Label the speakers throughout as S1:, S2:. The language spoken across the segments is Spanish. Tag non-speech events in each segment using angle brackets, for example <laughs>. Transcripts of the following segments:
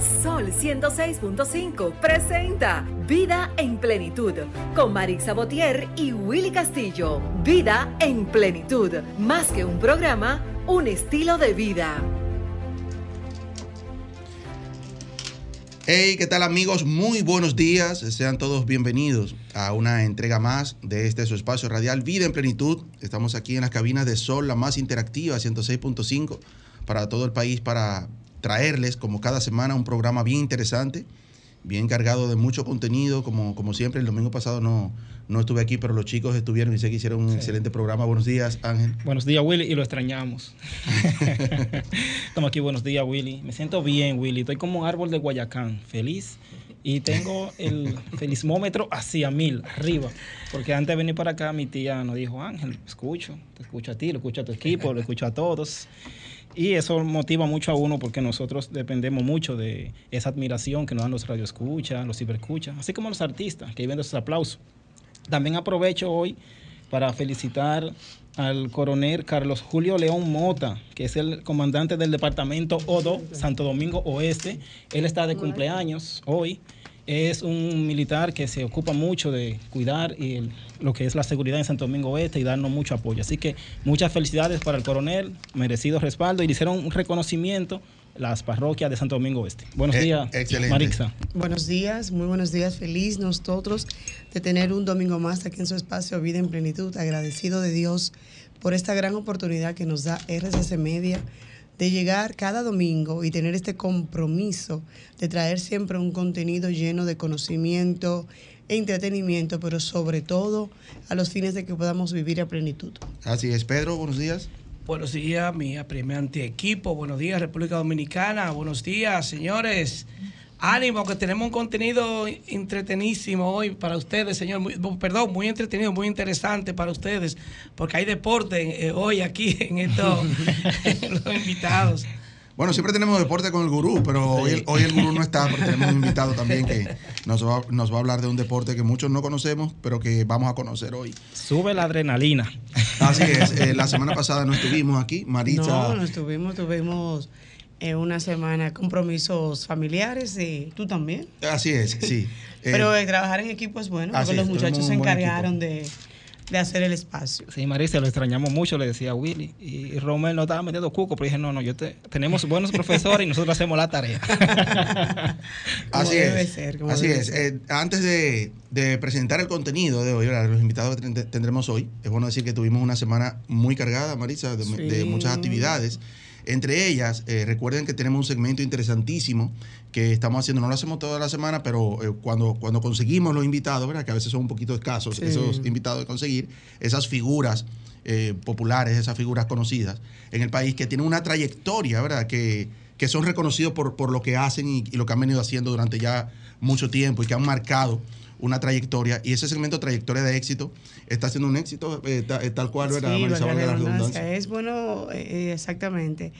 S1: Sol 106.5 presenta Vida en Plenitud con Marix Sabotier y Willy Castillo. Vida en Plenitud, más que un programa, un estilo de vida.
S2: Hey, ¿qué tal amigos? Muy buenos días. Sean todos bienvenidos a una entrega más de este su espacio radial Vida en Plenitud. Estamos aquí en las cabinas de Sol, la más interactiva, 106.5 para todo el país para traerles como cada semana un programa bien interesante, bien cargado de mucho contenido, como, como siempre. El domingo pasado no, no estuve aquí, pero los chicos estuvieron y sé que hicieron un excelente programa. Buenos días, Ángel.
S3: Buenos días, Willy, y lo extrañamos. <laughs> Estamos aquí, buenos días, Willy. Me siento bien, Willy. Estoy como un árbol de Guayacán, feliz. Y tengo el felismómetro hacia mil, arriba. Porque antes de venir para acá, mi tía nos dijo, Ángel, escucho, te escucho a ti, lo escucho a tu equipo, lo escucho a todos. Y eso motiva mucho a uno porque nosotros dependemos mucho de esa admiración que nos dan los radioescuchas, los ciberescuchas, así como los artistas que viven de esos aplausos. También aprovecho hoy para felicitar al coronel Carlos Julio León Mota, que es el comandante del departamento ODO, Santo Domingo Oeste. Él está de cumpleaños hoy es un militar que se ocupa mucho de cuidar lo que es la seguridad en Santo Domingo Oeste y darnos mucho apoyo. Así que muchas felicidades para el coronel, merecido respaldo y le hicieron un reconocimiento las parroquias de Santo Domingo Oeste. Buenos eh, días, Marixa.
S4: Buenos días, muy buenos días. Feliz nosotros de tener un domingo más aquí en su espacio Vida en Plenitud. Agradecido de Dios por esta gran oportunidad que nos da RCC Media de llegar cada domingo y tener este compromiso de traer siempre un contenido lleno de conocimiento, e entretenimiento, pero sobre todo a los fines de que podamos vivir a plenitud.
S2: Así es, Pedro, buenos días.
S5: Buenos días, mi apremiante equipo. Buenos días, República Dominicana. Buenos días, señores. Ánimo, que tenemos un contenido entretenísimo hoy para ustedes, señor. perdón, muy entretenido, muy interesante para ustedes, porque hay deporte eh, hoy aquí <laughs> en estos <laughs> los invitados.
S2: Bueno, siempre tenemos deporte con el gurú, pero hoy, el, gurú no está, porque tenemos un invitado también que nos va, nos va a hablar de un deporte que muchos no conocemos, pero que vamos a conocer hoy.
S3: Sube la adrenalina.
S2: Así es, eh, la semana pasada no estuvimos aquí, Maritza.
S4: No, no estuvimos, tuvimos en una semana compromisos familiares y tú también.
S2: Así es, sí. <laughs>
S4: Pero eh, trabajar en equipo es bueno, porque los muchachos se encargaron de, hacer el espacio.
S3: Sí, Marisa, lo extrañamos mucho, le decía a Willy. Y Romel no estaba metiendo cuco, pero dije, no, no, yo te, tenemos buenos profesores y nosotros hacemos la tarea. <laughs>
S2: así es. así es. Eh, antes de, presentar el contenido de hoy, los invitados que tendremos hoy, es bueno decir que tuvimos una semana muy cargada, Marisa, de muchas actividades. Entre ellas, eh, recuerden que tenemos un segmento interesantísimo que estamos haciendo, no lo hacemos toda la semana, pero eh, cuando, cuando conseguimos los invitados, ¿verdad? que a veces son un poquito escasos esos invitados de conseguir, esas figuras eh, populares, esas figuras conocidas en el país que tienen una trayectoria, ¿verdad? Que, que son reconocidos por, por lo que hacen y, lo que han venido haciendo durante ya mucho tiempo y que han marcado una trayectoria y ese segmento trayectoria de éxito está siendo un éxito eh, eh, tal cual era
S4: sí, la redundancia. Es bueno, eh, exactamente.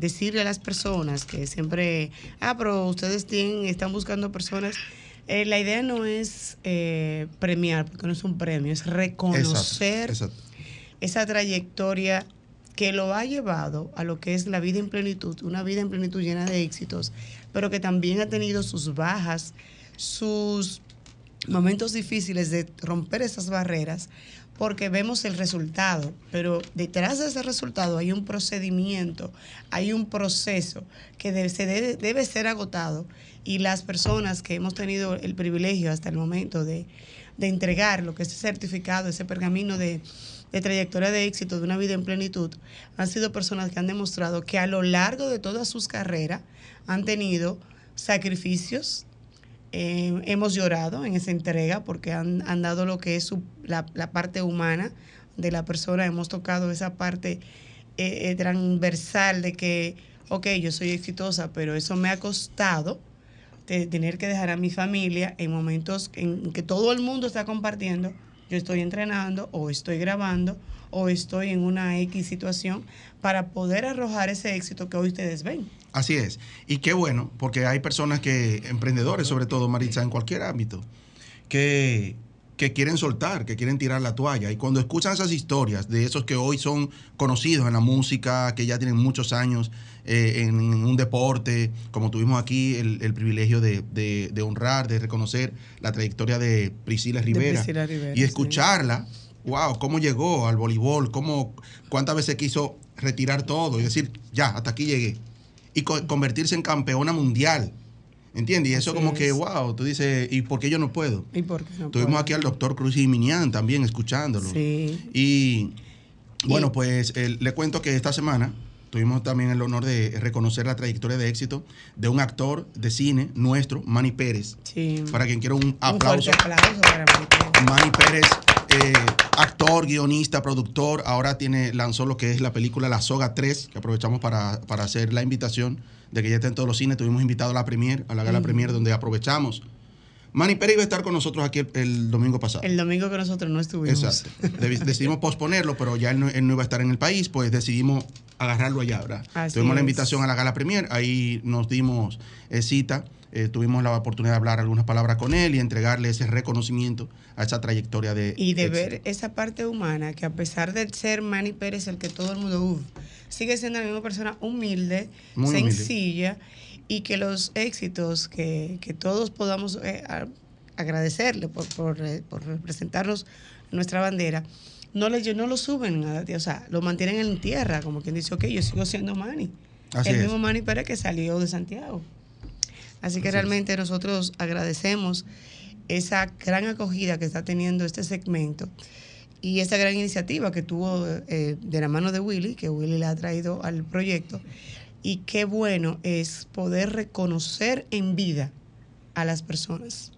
S4: decirle a las personas que siempre, ah, pero ustedes tienen, están buscando personas. la idea no es premiar, porque no es un premio, es reconocer esa trayectoria que lo ha llevado a lo que es la vida en plenitud, una vida en plenitud llena de éxitos, pero que también ha tenido sus bajas, sus momentos difíciles de romper esas barreras porque vemos el resultado, pero detrás de ese resultado hay un procedimiento, hay un proceso que debe, se debe, ser agotado y las personas que hemos tenido el privilegio hasta el momento de, entregar lo que es certificado, ese pergamino de, de trayectoria de éxito de una vida en plenitud, han sido personas que han demostrado que a lo largo de todas sus carreras han tenido sacrificios, eh, hemos llorado en esa entrega porque han, dado lo que es la, parte humana de la persona, hemos tocado esa parte eh, eh, transversal de que, ok, yo soy exitosa, pero eso me ha costado tener que dejar a mi familia en momentos en que todo el mundo está compartiendo, yo estoy entrenando o estoy grabando o estoy en una X situación para poder arrojar ese éxito que hoy ustedes ven.
S2: Así es. Y qué bueno, porque hay personas que, emprendedores sobre todo, Maritza, en cualquier ámbito, que que quieren soltar, que quieren tirar la toalla. Y cuando escuchan esas historias de esos que hoy son conocidos en la música, que ya tienen muchos años eh, en, un deporte, como tuvimos aquí el, privilegio de, honrar, de reconocer la trayectoria de Priscila Rivera, y escucharla, wow, cómo llegó al voleibol, cómo, cuántas veces quiso retirar todo y decir, ya, hasta aquí llegué. Y convertirse en campeona mundial ¿Entiendes? Y eso como que, wow, tú dices, ¿y por qué yo no puedo?
S4: ¿Y por qué no
S2: Tuvimos aquí al doctor Cruz y Minian también escuchándolo. Sí. Y bueno, pues le cuento que esta semana tuvimos también el honor de reconocer la trayectoria de éxito de un actor de cine nuestro, Manny Pérez. Sí. Para quien quiera un aplauso. Un aplauso para Manny Pérez. Manny Pérez, eh, actor, guionista, productor, ahora tiene, lanzó lo que es la película La Soga 3, que aprovechamos para, para hacer la invitación de que ya está en todos los cines. Tuvimos invitado a la premier, a la gala premier, donde aprovechamos. Manny Pérez iba a estar con nosotros aquí el, domingo pasado.
S4: El domingo que nosotros no estuvimos.
S2: Exacto. <laughs> decidimos posponerlo, pero ya él no, iba a estar en el país, pues decidimos agarrarlo allá, ¿verdad? Tuvimos la invitación a la gala premier, ahí nos dimos eh, cita. Eh, tuvimos la oportunidad de hablar algunas palabras con él y entregarle ese reconocimiento a esa trayectoria de...
S4: Y de ver esa parte humana, que a pesar de ser Manny Pérez el que todo el mundo, sigue siendo la misma persona humilde, sencilla y que los éxitos que, todos podamos eh, agradecerle por, por, eh, por, representarnos nuestra bandera, no, le, no lo suben, o sea, lo mantienen en tierra, como quien dice, ok, yo sigo siendo Manny. el mismo Manny Pérez que salió de Santiago. Así que realmente nosotros agradecemos esa gran acogida que está teniendo este segmento y esta gran iniciativa que tuvo eh, de la mano de Willy, que Willy le ha traído al proyecto. Y qué bueno es poder reconocer en vida a las personas.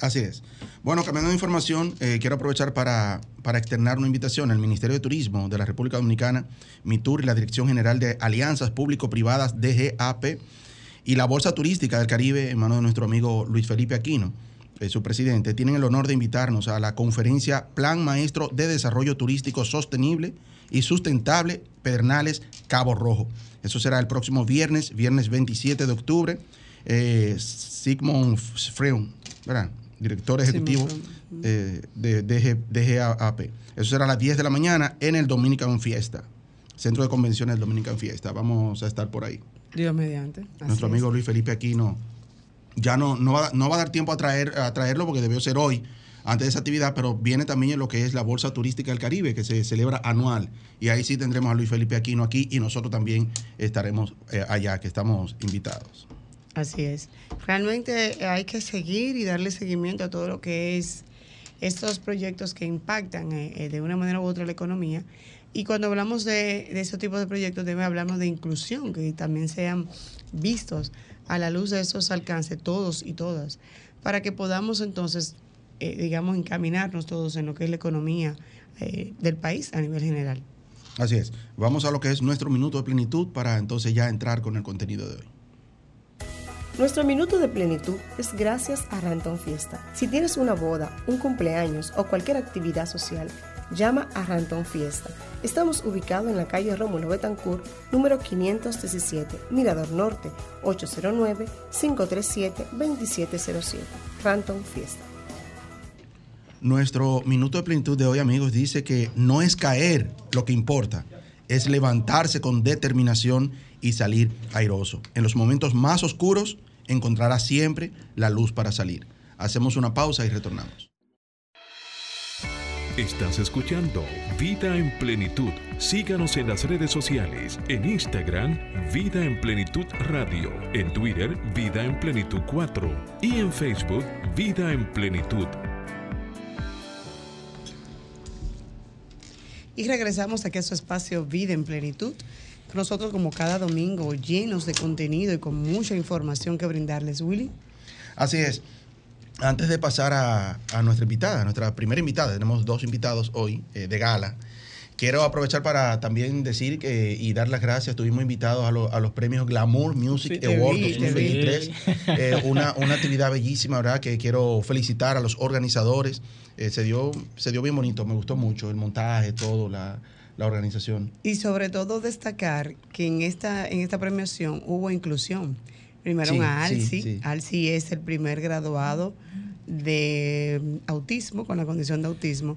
S2: Así es. Bueno, cambiando de información, eh, quiero aprovechar para, para, externar una invitación al Ministerio de Turismo de la República Dominicana, MITUR y la Dirección General de Alianzas Público-Privadas, DGAP, y la Bolsa Turística del Caribe, en manos de nuestro amigo Luis Felipe Aquino. Eh, su presidente, tienen el honor de invitarnos a la conferencia Plan Maestro de Desarrollo Turístico Sostenible y Sustentable Pedernales Cabo Rojo. Eso será el próximo viernes, viernes 27 de octubre. Eh, Sigmund Freund, ¿verdad? director ejecutivo eh, de DGAP. Eso será a las 10 de la mañana en el Dominican Fiesta, Centro de Convenciones Dominican Fiesta. Vamos a estar por ahí.
S4: Dios mediante.
S2: Nuestro amigo Luis Felipe Aquino ya no, no, va, no va a dar tiempo a, traer, a traerlo porque debió ser hoy, antes de esa actividad, pero viene también lo que es la Bolsa Turística del Caribe, que se celebra anual. Y ahí sí tendremos a Luis Felipe Aquino aquí y nosotros también estaremos eh, allá, que estamos invitados.
S4: Así es. Realmente hay que seguir y darle seguimiento a todo lo que es estos proyectos que impactan eh, eh, de una manera u otra la economía. Y cuando hablamos de, de ese tipo de proyectos, debe hablarnos de inclusión, que también sean vistos a la luz de esos alcances, todos y todas, para que podamos entonces, eh, digamos, encaminarnos todos en lo que es la economía eh, del país a nivel general.
S2: Así es. Vamos a lo que es nuestro minuto de plenitud para entonces ya entrar con el contenido de hoy.
S6: Nuestro minuto de plenitud es gracias a Ranton Fiesta. Si tienes una boda, un cumpleaños o cualquier actividad social, llama a Ranton Fiesta. Estamos ubicados en la calle Rómulo Betancourt, número 517, Mirador Norte, 809-537-2707. Ranton Fiesta.
S2: Nuestro minuto de plenitud de hoy, amigos, dice que no es caer lo que importa, es levantarse con determinación y salir airoso. En los momentos más oscuros encontrarás siempre la luz para salir. Hacemos una pausa y retornamos.
S7: Estás escuchando Vida en Plenitud. Síganos en las redes sociales, en Instagram, Vida en Plenitud Radio, en Twitter, Vida en Plenitud 4 y en Facebook, Vida en Plenitud.
S4: Y regresamos aquí a su espacio Vida en Plenitud. Nosotros como cada domingo llenos de contenido y con mucha información que brindarles, Willy.
S2: Así es. Antes de pasar a, nuestra invitada, nuestra primera invitada, tenemos dos invitados hoy eh, de gala. Quiero aprovechar para también decir que, y dar las gracias. Estuvimos invitados a, los premios Glamour Music Awards 2023. <laughs> Eh, una, una, actividad bellísima, ¿verdad? Que quiero felicitar a los organizadores. Eh, se, dio, se dio bien bonito, me gustó mucho el montaje, todo, la, la organización.
S4: Y sobre todo destacar que en esta, en esta premiación hubo inclusión. Primero a Alci. Alci es el primer graduado de autismo, con la condición de autismo,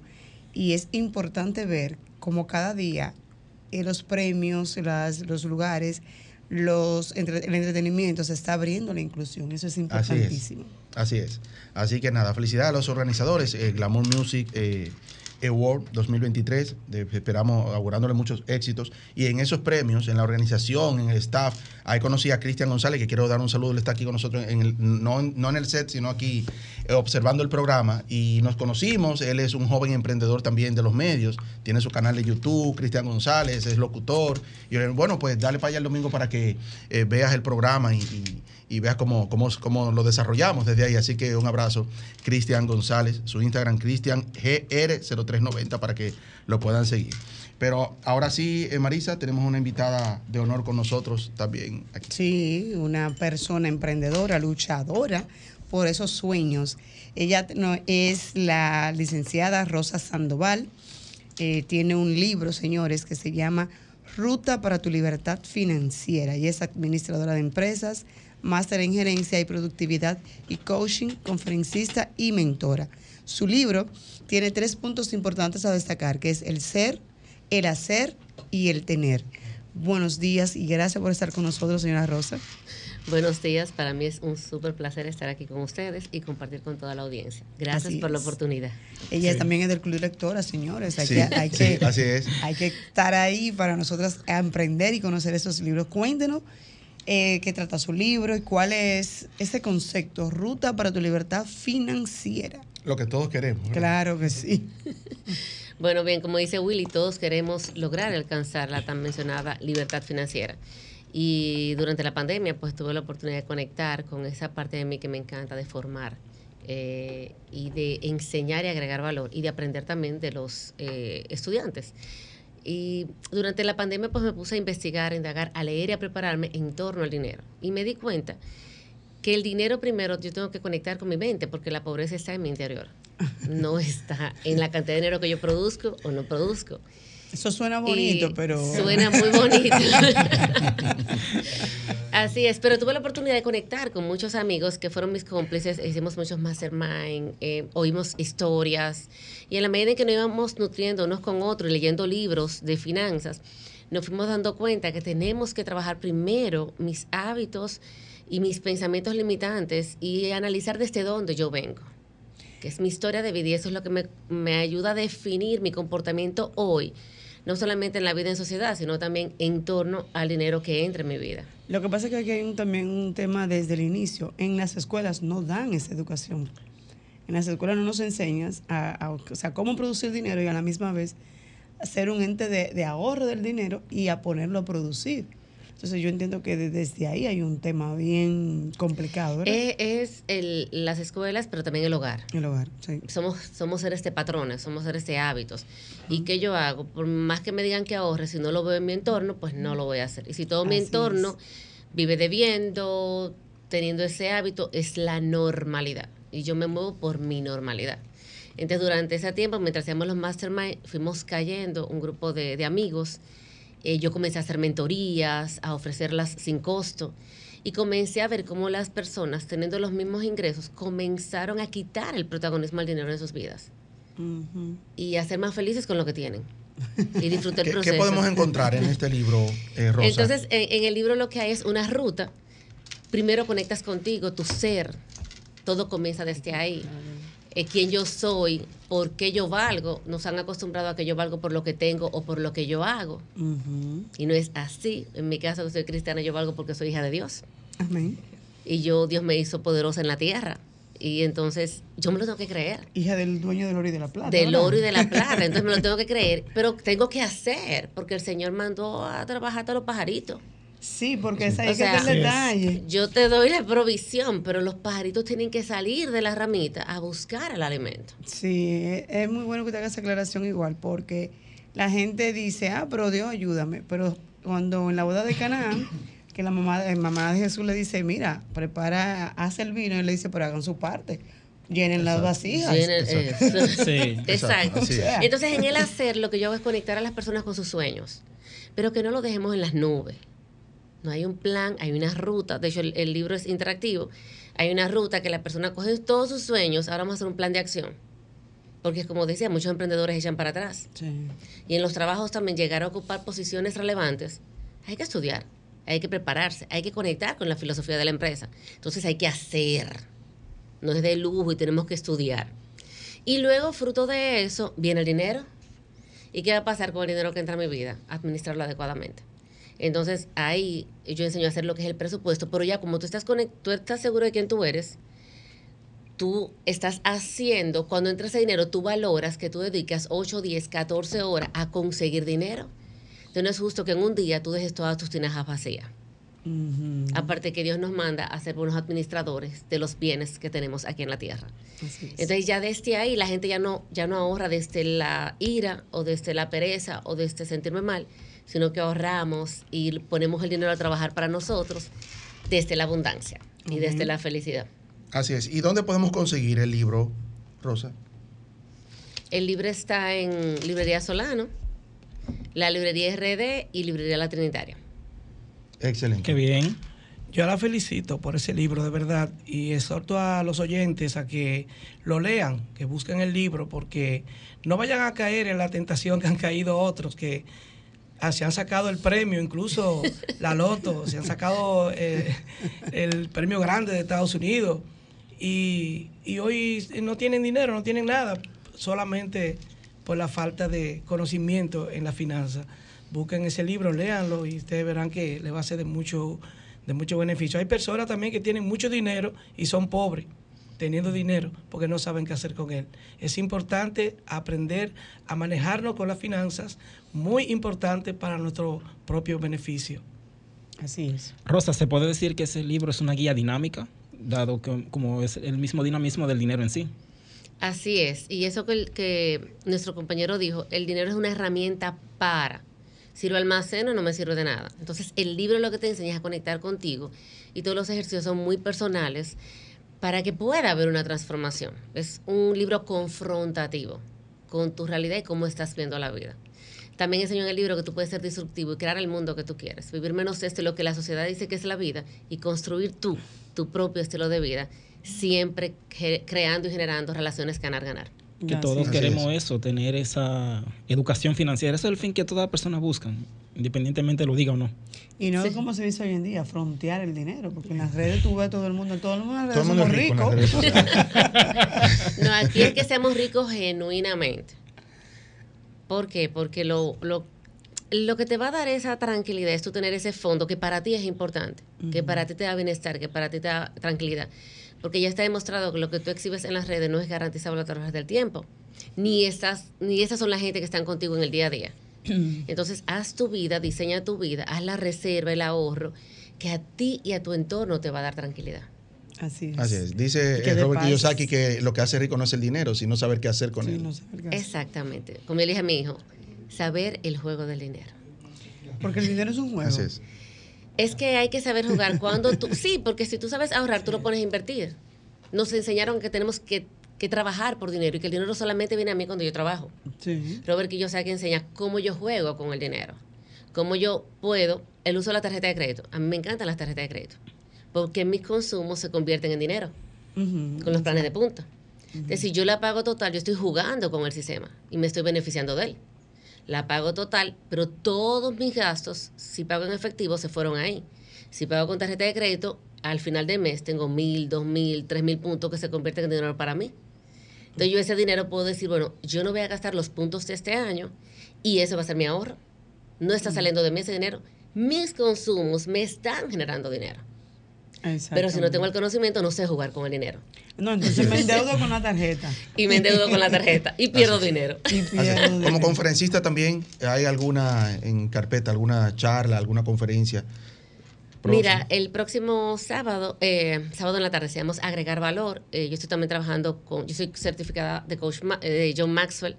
S4: y es importante ver cómo cada día eh, los premios, las, los lugares, los el entretenimiento se está abriendo la inclusión. Eso es importantísimo.
S2: Así es. Así, que nada, felicidades a los organizadores, eh, Glamour Music. Eh, Award 2023. esperamos augurándole muchos éxitos. Y en esos premios, en la organización, en el staff, ahí conocí a Cristian González, que quiero dar un saludo. Él está aquí con nosotros, en el, no, en el set, sino aquí eh, observando el programa. Y nos conocimos. Él es un joven emprendedor también de los medios. Tiene su canal de YouTube, Cristian González, es locutor. Y bueno, pues dale para allá el domingo para que veas el programa y veas cómo, cómo, cómo, lo desarrollamos desde ahí. Así que un abrazo, Cristian González, su Instagram, Cristian GR0390, para que lo puedan seguir. Pero ahora sí, eh, Marisa, tenemos una invitada de honor con nosotros también aquí.
S4: Sí, una persona emprendedora, luchadora por esos sueños. Ella no, es la licenciada Rosa Sandoval. Eh, tiene un libro, señores, que se llama Ruta para tu Libertad Financiera y es administradora de empresas, máster en gerencia y productividad y coaching, conferencista y mentora. Su libro tiene tres puntos importantes a destacar, que es el ser, el hacer y el tener. Buenos días y gracias por estar con nosotros, señora Rosa.
S8: Buenos días, para mí es un súper placer estar aquí con ustedes y compartir con toda la audiencia. Gracias por la oportunidad.
S4: Ella también es del Club Lectora, señores. Hay, que, hay,
S2: así es.
S4: hay que estar ahí para nosotras emprender y conocer esos libros. Cuéntenos eh, qué trata su libro y cuál es ese concepto, ruta para tu libertad financiera.
S2: Lo que todos queremos.
S4: Claro que sí. <laughs>
S8: bueno, bien, como dice Willy, todos queremos lograr alcanzar la tan mencionada libertad financiera. Y durante la pandemia, pues tuve la oportunidad de conectar con esa parte de mí que me encanta de formar eh, y de enseñar y agregar valor y de aprender también de los eh, estudiantes. Y durante la pandemia pues me puse a investigar, a indagar, a leer y a prepararme en torno al dinero. Y me di cuenta que el dinero primero yo tengo que conectar con mi mente porque la pobreza está en mi interior. No está en la cantidad de dinero que yo produzco o no produzco.
S4: Eso suena bonito, pero...
S8: Suena muy bonito. <laughs> Así es, pero tuve la oportunidad de conectar con muchos amigos que fueron mis cómplices, hicimos muchos mastermind, eh, oímos historias, y en la medida en que nos íbamos nutriendo unos con otros y leyendo libros de finanzas, nos fuimos dando cuenta que tenemos que trabajar primero mis hábitos y mis pensamientos limitantes y analizar desde dónde yo vengo que es mi historia de vida y eso es lo que me, me ayuda a definir mi comportamiento hoy no solamente en la vida en sociedad, sino también en torno al dinero que entra en mi vida.
S4: Lo que pasa es que aquí hay también un tema desde el inicio. En las escuelas no dan esa educación. En las escuelas no nos enseñas a, cómo producir dinero y a la misma vez hacer un ente de, de ahorro del dinero y a ponerlo a producir. Entonces yo entiendo que desde ahí hay un tema bien complicado.
S8: Eh, es el, las escuelas, pero también el hogar.
S4: El hogar, sí.
S8: Somos, somos seres de patrones, somos seres de hábitos. ¿Y qué yo hago? Por más que me digan que ahorre, si no lo veo en mi entorno, pues no lo voy a hacer. Y si todo mi entorno vive debiendo, teniendo ese hábito, es la normalidad. Y yo me muevo por mi normalidad. Entonces, durante ese tiempo, mientras hacíamos los mastermind, fuimos cayendo un grupo de, de amigos eh, yo comencé a hacer mentorías, a ofrecerlas sin costo y comencé a ver cómo las personas, teniendo los mismos ingresos, comenzaron a quitar el protagonismo al dinero en sus vidas y a ser más felices con lo que tienen. Y disfrutar <laughs> el proceso.
S2: ¿Qué podemos encontrar en este libro, eh, Rosa?
S8: Entonces, en, el libro lo que hay es una ruta. Primero conectas contigo, tu ser. Todo comienza desde ahí. Eh, quién yo soy, por qué yo valgo. Nos han acostumbrado a que yo valgo por lo que tengo o por lo que yo hago. Y no es así. En mi caso, que soy cristiana, yo valgo porque soy hija de Dios.
S4: Amén.
S8: Y yo, Dios me hizo poderosa en la tierra. Y entonces yo me lo tengo que creer.
S4: Hija del dueño del oro y de la plata.
S8: Del oro y de la <laughs> plata. Entonces me lo tengo que creer. Pero tengo que hacer, porque el Señor mandó a trabajar a los pajaritos.
S4: Sí, porque esa es el detalle.
S8: Yo te doy la provisión, pero los pajaritos tienen que salir de la ramita a buscar el alimento.
S4: Sí, es muy bueno que te hagas esa aclaración igual, porque la gente dice, ah, pero Dios ayúdame. Pero cuando en la boda de Canaán, que la mamá, la mamá de Jesús le dice, mira, prepara, hace el vino, y le dice, pero hagan su parte llenen las vasijas.
S8: sí. <laughs> Exacto. Entonces, en el hacer, lo que yo hago es conectar a las personas con sus sueños, pero que no lo dejemos en las nubes No hay un plan, hay una ruta. De hecho, el, libro es interactivo. Hay una ruta que la persona coge todos sus sueños. Ahora vamos a hacer un plan de acción. Porque, como decía, muchos emprendedores echan para atrás. Y en los trabajos también llegar a ocupar posiciones relevantes. Hay que estudiar, hay que prepararse, hay que conectar con la filosofía de la empresa. Entonces hay que hacer. No es de lujo y tenemos que estudiar. Y luego, fruto de eso, viene el dinero. ¿Y qué va a pasar con el dinero que entra a mi vida? Administrarlo adecuadamente. Entonces ahí yo enseño a hacer lo que es el presupuesto, pero ya como tú estás, tú estás seguro de quién tú eres, tú estás haciendo, cuando entras ese dinero, tú valoras que tú dedicas 8, 10, 14 horas a conseguir dinero. Entonces no es justo que en un día tú dejes todas tus tinajas vacías. Aparte que Dios nos manda a ser buenos administradores de los bienes que tenemos aquí en la tierra. Entonces ya desde ahí la gente ya no, ya no ahorra desde la ira o desde la pereza o desde sentirme mal, sino que ahorramos y ponemos el dinero a trabajar para nosotros desde la abundancia y desde la felicidad.
S2: Así es. ¿Y dónde podemos conseguir el libro, Rosa?
S8: El libro está en Librería Solano, la Librería RD y Librería La Trinitaria.
S2: Excelente.
S5: Qué bien. Yo la felicito por ese libro, de verdad, y exhorto a los oyentes a que lo lean, que busquen el libro, porque no vayan a caer en la tentación que han caído otros, que Ah, se han sacado el premio, incluso la loto, se han sacado eh, el premio grande de Estados Unidos y, hoy no tienen dinero, no tienen nada, solamente por la falta de conocimiento en la finanza. Busquen ese libro, léanlo y ustedes verán que le va a ser de mucho, de mucho beneficio. Hay personas también que tienen mucho dinero y son pobres teniendo dinero porque no saben qué hacer con él. Es importante aprender a manejarnos con las finanzas, muy importante para nuestro propio beneficio.
S3: Así es. Rosa, ¿se puede decir que ese libro es una guía dinámica, dado que como es el mismo dinamismo del dinero en sí?
S8: Así es, y eso que, que nuestro compañero dijo, el dinero es una herramienta para. Si lo almaceno no me sirve de nada. Entonces el libro lo que te enseña es a conectar contigo y todos los ejercicios son muy personales para que pueda haber una transformación. Es un libro confrontativo con tu realidad y cómo estás viendo la vida. También enseño en el libro que tú puedes ser disruptivo y crear el mundo que tú quieres, vivir menos este lo que la sociedad dice que es la vida y construir tú tu propio estilo de vida, siempre creando y generando relaciones ganar-ganar.
S3: Que todos queremos eso, tener esa educación financiera. Ese es el fin que todas las personas buscan, independientemente lo diga o no.
S4: Y no es como se dice hoy en día, frontear el dinero, porque en las redes tú ves todo el mundo, todo el mundo en las redes somos ricos. <laughs>
S8: no, aquí es que seamos ricos genuinamente. ¿Por qué? Porque lo, lo, lo que te va a dar esa tranquilidad es tú tener ese fondo que para ti es importante, que para ti te da bienestar, que para ti te da tranquilidad. Porque ya está demostrado que lo que tú exhibes en las redes no es garantizable a través del tiempo. Ni, estás, ni esas son la gente que están contigo en el día a día. Entonces, haz tu vida, diseña tu vida, haz la reserva, el ahorro, que a ti y a tu entorno te va a dar tranquilidad.
S2: Así es. Así es. Dice eh, Robert Kiyosaki que lo que hace rico no es el dinero, sino saber qué hacer con él.
S8: Exactamente. Como le dije a mi hijo, saber el juego del dinero.
S4: Porque el dinero es un juego. Así es.
S8: Es que hay que saber jugar cuando tú... Sí, porque si tú sabes ahorrar, tú lo pones a invertir. Nos enseñaron que tenemos que que trabajar por dinero y que el dinero solamente viene a mí cuando yo trabajo. Sí. Robert que yo sé que enseña cómo yo juego con el dinero, cómo yo puedo, el uso de la tarjeta de crédito. A mí me encantan las tarjetas de crédito, porque mis consumos se convierten en dinero con los planes de punta. Es decir, yo la pago total, yo estoy jugando con el sistema y me estoy beneficiando de él. La pago total, pero todos mis gastos, si pago en efectivo, se fueron ahí. Si pago con tarjeta de crédito, al final del mes tengo mil, dos mil, tres mil puntos que se convierten en dinero para mí. Entonces yo ese dinero puedo decir, bueno, yo no voy a gastar los puntos de este año y eso va a ser mi ahorro. No está saliendo de mí ese dinero. Mis consumos me están generando dinero. Pero si no tengo el conocimiento, no sé jugar con el dinero.
S4: No, entonces me endeudo con la tarjeta. <laughs>
S8: Y me endeudo con la tarjeta y pierdo dinero.
S2: Como conferencista también, ¿hay alguna en carpeta, alguna charla, alguna conferencia
S8: Mira, el próximo sábado, eh, sábado en la tarde, se llama Agregar Valor. Eh, yo estoy también trabajando con, yo soy certificada de coach eh, de John Maxwell.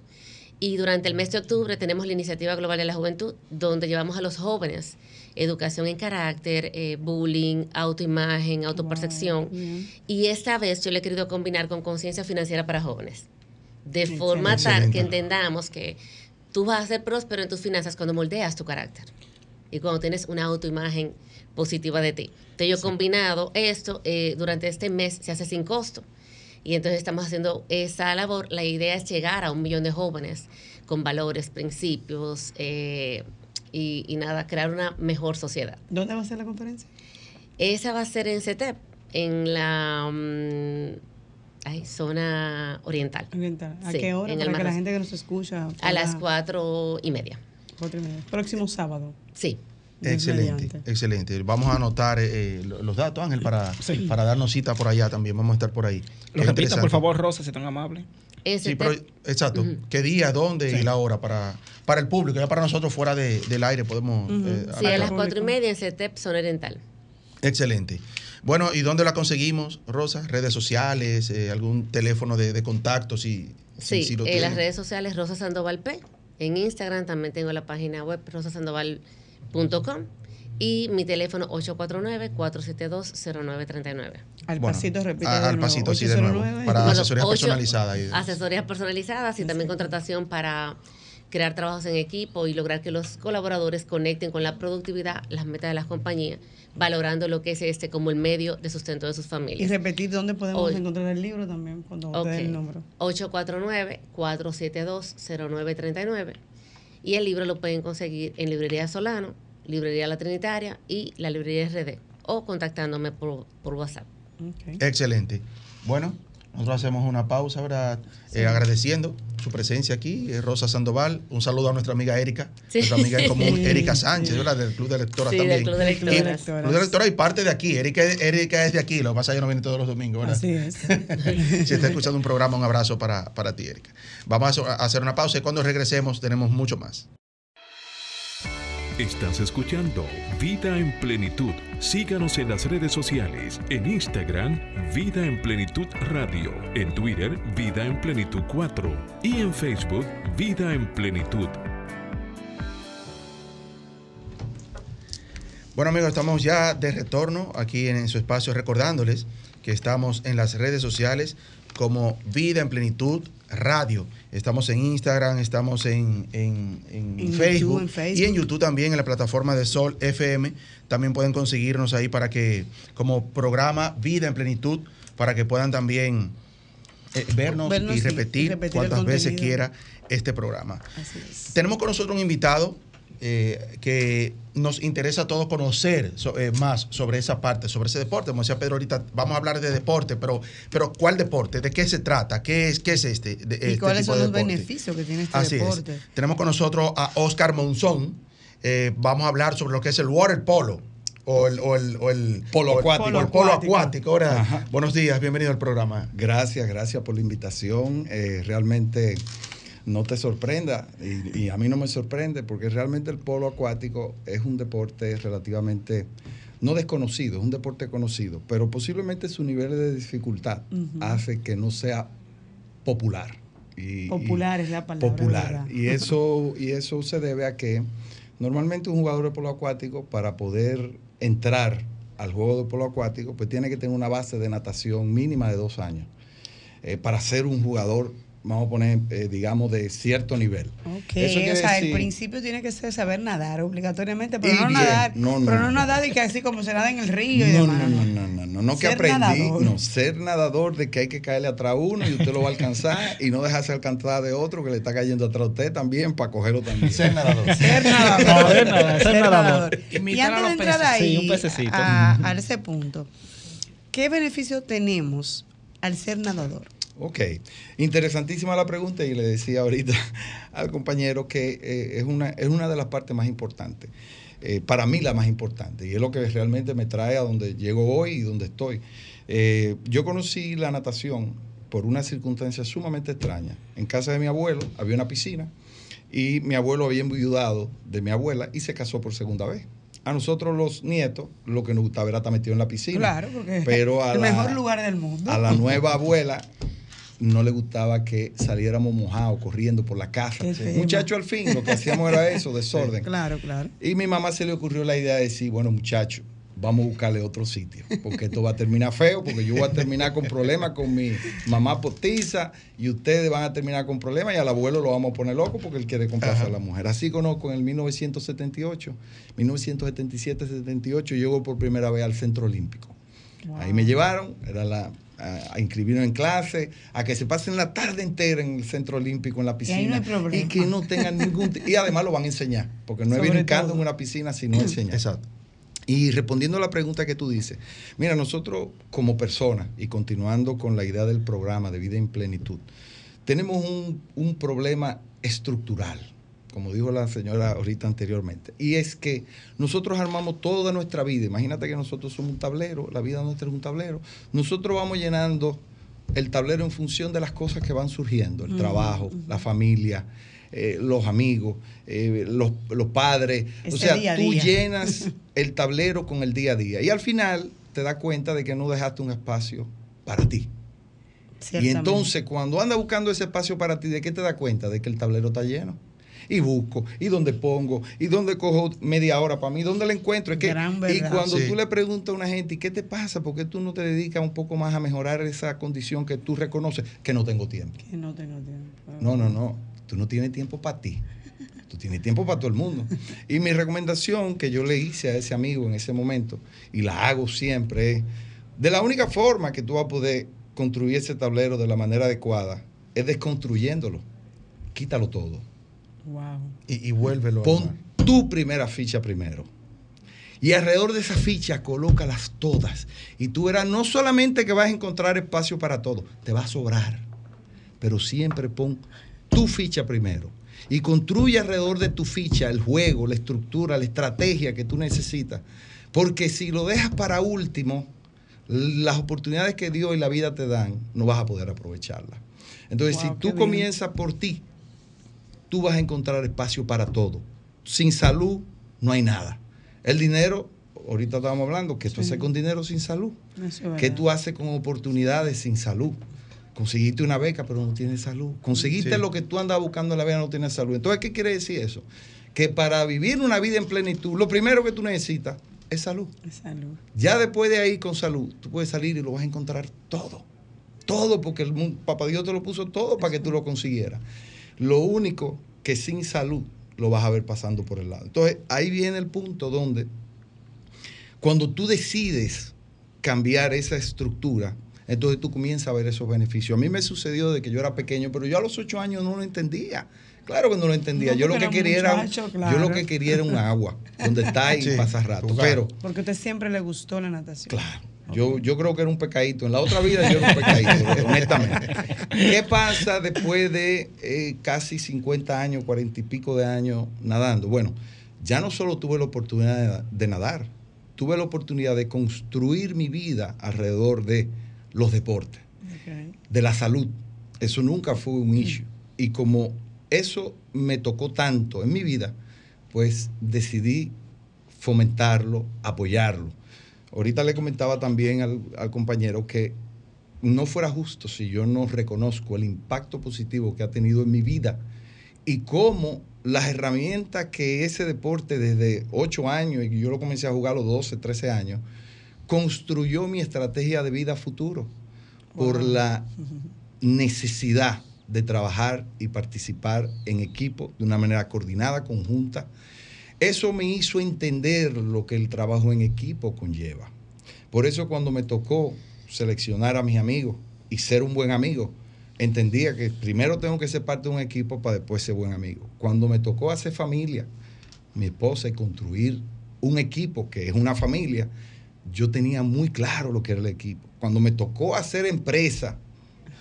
S8: Y durante el mes de octubre tenemos la iniciativa global de la juventud, donde llevamos a los jóvenes educación en carácter, bullying, autoimagen, autopercepción. y esta vez yo le he querido combinar con conciencia financiera para jóvenes. De forma tal que entendamos que tú vas a ser próspero en tus finanzas cuando moldeas tu carácter y cuando tienes una autoimagen positiva de ti. Entonces yo combinado esto, eh, durante este mes se hace sin costo. Y entonces estamos haciendo esa labor. La idea es llegar a un millón de jóvenes con valores, principios eh, y, nada, crear una mejor sociedad.
S4: ¿Dónde va a ser la conferencia?
S8: Esa va a ser en CETEP, en la mm, zona oriental.
S4: Oriental. ¿A qué hora? Para que la gente que nos escucha.
S8: A las cuatro y media.
S4: Cuatro y media. Próximo sábado.
S8: Sí.
S2: Excelente, excelente. Vamos a anotar eh, eh, los datos, Ángel, para, para darnos cita por allá también. Vamos a estar por ahí.
S3: Lo repita, por favor, Rosa, si tan amable.
S2: Sí, pero, exacto. ¿Qué día, dónde y la hora para, para el público? Ya para nosotros fuera del aire podemos...
S8: Eh, sí, a las cuatro y media en CETEP, zona oriental.
S2: Excelente. Bueno, ¿y dónde la conseguimos, Rosa? ¿Redes sociales? ¿Algún teléfono de, contacto? Si,
S8: sí, en las redes sociales Rosa Sandoval P. En Instagram también tengo la página web y mi teléfono 849-472-0939.
S4: Al pasito, repite.
S2: al pasito, sí, de nuevo. Para asesorías personalizadas.
S8: Asesorías personalizadas y también contratación para crear trabajos en equipo y lograr que los colaboradores conecten con la productividad, las metas de las compañías, valorando lo que es este como el medio de sustento de sus familias.
S4: Y repetir dónde podemos encontrar el libro también cuando okay. el número.
S8: 849-472-0939. Y el libro lo pueden conseguir en Librería Solano, Librería La Trinitaria y la Librería RD o contactándome por, WhatsApp.
S2: Excelente. Bueno, nosotros hacemos una pausa, ¿verdad? Eh, agradeciendo su presencia aquí, eh, Rosa Sandoval. Un saludo a nuestra amiga Erika, nuestra amiga en común, Erika Sánchez, ¿verdad? Del Club de Lectoras también. Del
S8: Club de Lectoras.
S2: Y, Club de Lectoras y parte de aquí. Erika, Erika es de aquí, lo que pasa es que no viene todos los domingos, ¿verdad?
S4: Así es. <laughs>
S2: si está escuchando un programa, un abrazo para, para ti, Erika. Vamos a hacer una pausa y cuando regresemos tenemos mucho más.
S7: Estás escuchando Vida en Plenitud. Síganos en las redes sociales, en Instagram, Vida en Plenitud Radio, en Twitter, Vida en Plenitud 4 y en Facebook, Vida en Plenitud.
S2: Bueno amigos, estamos ya de retorno aquí en su espacio recordándoles que estamos en las redes sociales como Vida en Plenitud Radio. Estamos en Instagram, estamos en, Facebook, y en YouTube también, en la plataforma de Sol FM. También pueden conseguirnos ahí para que, como programa Vida en Plenitud, para que puedan también eh, vernos, y repetir, cuantas veces quiera este programa. Tenemos con nosotros un invitado eh, que nos interesa a todos conocer eh, más sobre esa parte, sobre ese deporte. Como decía Pedro ahorita, vamos a hablar de deporte, pero, pero ¿cuál deporte? ¿De qué se trata? ¿Qué es, qué es este?
S4: ¿Y este cuáles son los beneficios que tiene este deporte?
S2: Tenemos con nosotros a Oscar Monzón. Eh, vamos a hablar sobre lo que es el water polo. O el, o el, o el
S9: polo acuático.
S2: el polo acuático. Ahora, buenos días, bienvenido al programa.
S9: Gracias, gracias por la invitación. realmente no te sorprenda, y, a mí no me sorprende, porque realmente el polo acuático es un deporte relativamente, no desconocido, es un deporte conocido, pero posiblemente su nivel de dificultad hace que no sea popular.
S4: Y, popular es la palabra.
S9: Popular. Y eso, y eso se debe a que normalmente un jugador de polo acuático, para poder entrar al juego de polo acuático, pues tiene que tener una base de natación mínima de dos años. Eh, para ser un jugador vamos a poner, eh, digamos, de cierto nivel.
S4: Ok, o sea, el principio tiene que ser saber nadar obligatoriamente, pero no nadar, pero no, nadar y que así como se nada en el río y demás.
S9: No, no, no, no, no, no, que aprendí, no, ser nadador de que hay que caerle atrás a uno y usted lo va a alcanzar <laughs> y no dejarse alcanzar de otro que le está cayendo atrás a usted también para cogerlo también.
S2: Ser nadador. <laughs> <laughs>
S4: ser nadador. ser nadador. Ser nadador. Y antes de entrar ahí, a, a ese punto, ¿qué beneficio tenemos al ser nadador?
S9: Ok, interesantísima la pregunta y le decía ahorita <laughs> al compañero que eh, es, una, es una de las partes más importantes. Eh, para mí la más importante y es lo que realmente me trae a donde llego hoy y donde estoy. Eh, yo conocí la natación por una circunstancia sumamente extraña. En casa de mi abuelo había una piscina y mi abuelo había enviudado de mi abuela y se casó por segunda vez a nosotros los nietos lo que nos gustaba era estar metido en la piscina.
S4: Claro, porque pero <laughs> a el mejor lugar del mundo.
S9: A la nueva abuela no le gustaba que saliéramos mojados corriendo por la casa. Muchacho, al fin, lo que hacíamos era eso, <laughs> desorden.
S4: Claro, claro.
S9: Y mi mamá se le ocurrió la idea de decir, bueno, muchacho, vamos a buscarle otro sitio, porque esto va a terminar feo, porque yo voy a terminar con problemas con mi mamá postiza y ustedes van a terminar con problemas y al abuelo lo vamos a poner loco porque él quiere comprarse a la mujer. Así conozco en el 1978, 1977-78, llego por primera vez al Centro Olímpico. Ahí me llevaron, era la, a, inscribirnos en clase, a que se pasen la tarde entera en el centro olímpico, en la piscina, y, que no tengan ningún... y además lo van a enseñar, porque no es brincando en una piscina, sino enseñar. Exacto. Y respondiendo a la pregunta que tú dices, mira, nosotros como personas, y continuando con la idea del programa de vida en plenitud, tenemos un, un problema estructural, como dijo la señora ahorita anteriormente, y es que nosotros armamos toda nuestra vida, imagínate que nosotros somos un tablero, la vida nuestra es un tablero, nosotros vamos llenando el tablero en función de las cosas que van surgiendo, el trabajo, la familia, eh, los amigos, eh, los, padres. o sea, tú llenas <laughs> el tablero con el día a día y al final te das cuenta de que no dejaste un espacio para ti. Y entonces cuando andas buscando ese espacio para ti, ¿de qué te das cuenta? De que el tablero está lleno. Y busco, y dónde pongo, y dónde cojo media hora para mí, dónde la encuentro. Es que, y cuando tú le preguntas a una gente, ¿y qué te pasa? ¿Por qué tú no te dedicas un poco más a mejorar esa condición que tú reconoces? Que no tengo tiempo.
S4: Que no tengo tiempo.
S9: No, no, no. Tú no tienes tiempo para ti. Tú tienes tiempo para todo el mundo. Y mi recomendación que yo le hice a ese amigo en ese momento, y la hago siempre, es, de la única forma que tú vas a poder construir ese tablero de la manera adecuada, es desconstruyéndolo. Quítalo todo.
S4: Wow.
S9: Y, y vuélvelo. Pon tu primera ficha primero. Y alrededor de esa ficha, colócalas todas. Y tú verás no solamente que vas a encontrar espacio para todo, te va a sobrar. Pero siempre pon tu ficha primero y construye alrededor de tu ficha el juego, la estructura, la estrategia que tú necesitas. Porque si lo dejas para último, las oportunidades que Dios y la vida te dan, no vas a poder aprovecharlas. Entonces, si tú comienzas por ti, tú vas a encontrar espacio para todo. Sin salud no hay nada. El dinero, ahorita estábamos hablando, que tú haces con dinero sin salud. ¿Qué tú haces con oportunidades sin salud? Conseguiste una beca, pero no tienes salud. Conseguiste lo que tú andabas buscando en la vida, no tienes salud. Entonces, ¿qué quiere decir eso? Que para vivir una vida en plenitud, lo primero que tú necesitas es salud.
S4: salud.
S9: Ya después de ahí con salud, tú puedes salir y lo vas a encontrar todo. Todo, porque el papá Dios te lo puso todo para que tú lo consiguieras. Lo único que sin salud lo vas a ver pasando por el lado. Entonces, ahí viene el punto donde cuando tú decides cambiar esa estructura, entonces tú comienzas a ver esos beneficios. A mí me sucedió de que yo era pequeño, pero yo a los ocho años no lo entendía. Claro que no lo entendía. yo lo que quería era, yo lo que quería era un agua donde está <laughs> y pasa rato. Pero
S4: porque a usted siempre le gustó la natación.
S9: Claro. Yo, yo creo que era un pecadito. En la otra vida yo era un pecadito, <laughs> honestamente. ¿Qué pasa después de eh, casi 50 años, 40 y pico de años nadando? Bueno, ya no solo tuve la oportunidad de nadar, tuve la oportunidad de construir mi vida alrededor de los deportes, de la salud. Eso nunca fue un issue. Y como eso me tocó tanto en mi vida, pues decidí fomentarlo, apoyarlo. Ahorita le comentaba también al, al, compañero que no fuera justo si yo no reconozco el impacto positivo que ha tenido en mi vida y cómo las herramientas que ese deporte desde 8 años, y yo lo comencé a jugar a los 12, 13 años, construyó mi estrategia de vida futuro por la necesidad de trabajar y participar en equipo de una manera coordinada, conjunta. Eso me hizo entender lo que el trabajo en equipo conlleva. Por eso cuando me tocó seleccionar a mis amigos y ser un buen amigo, entendía que primero tengo que ser parte de un equipo para después ser buen amigo. Cuando me tocó hacer familia, mi esposa y construir un equipo que es una familia, yo tenía muy claro lo que era el equipo. Cuando me tocó hacer empresa,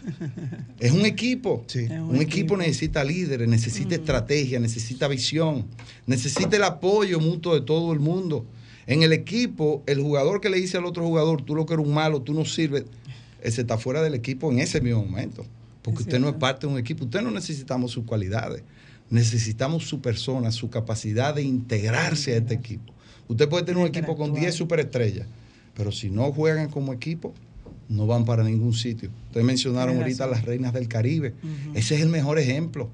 S9: <laughs> es un equipo. un, equipo. necesita líderes, necesita estrategia, necesita visión, necesita el apoyo mutuo de todo el mundo. En el equipo, el jugador que le dice al otro jugador, tú lo que eres un malo, tú no sirves, ese está fuera del equipo en ese mismo momento. Porque usted no es parte de un equipo. Usted no necesitamos sus cualidades. Necesitamos su persona, su capacidad de integrarse a este equipo. Usted puede tener un equipo con 10 superestrellas, pero si no juegan como equipo, no van para ningún sitio. Ustedes mencionaron ahorita a las reinas del Caribe. Ese es el mejor ejemplo.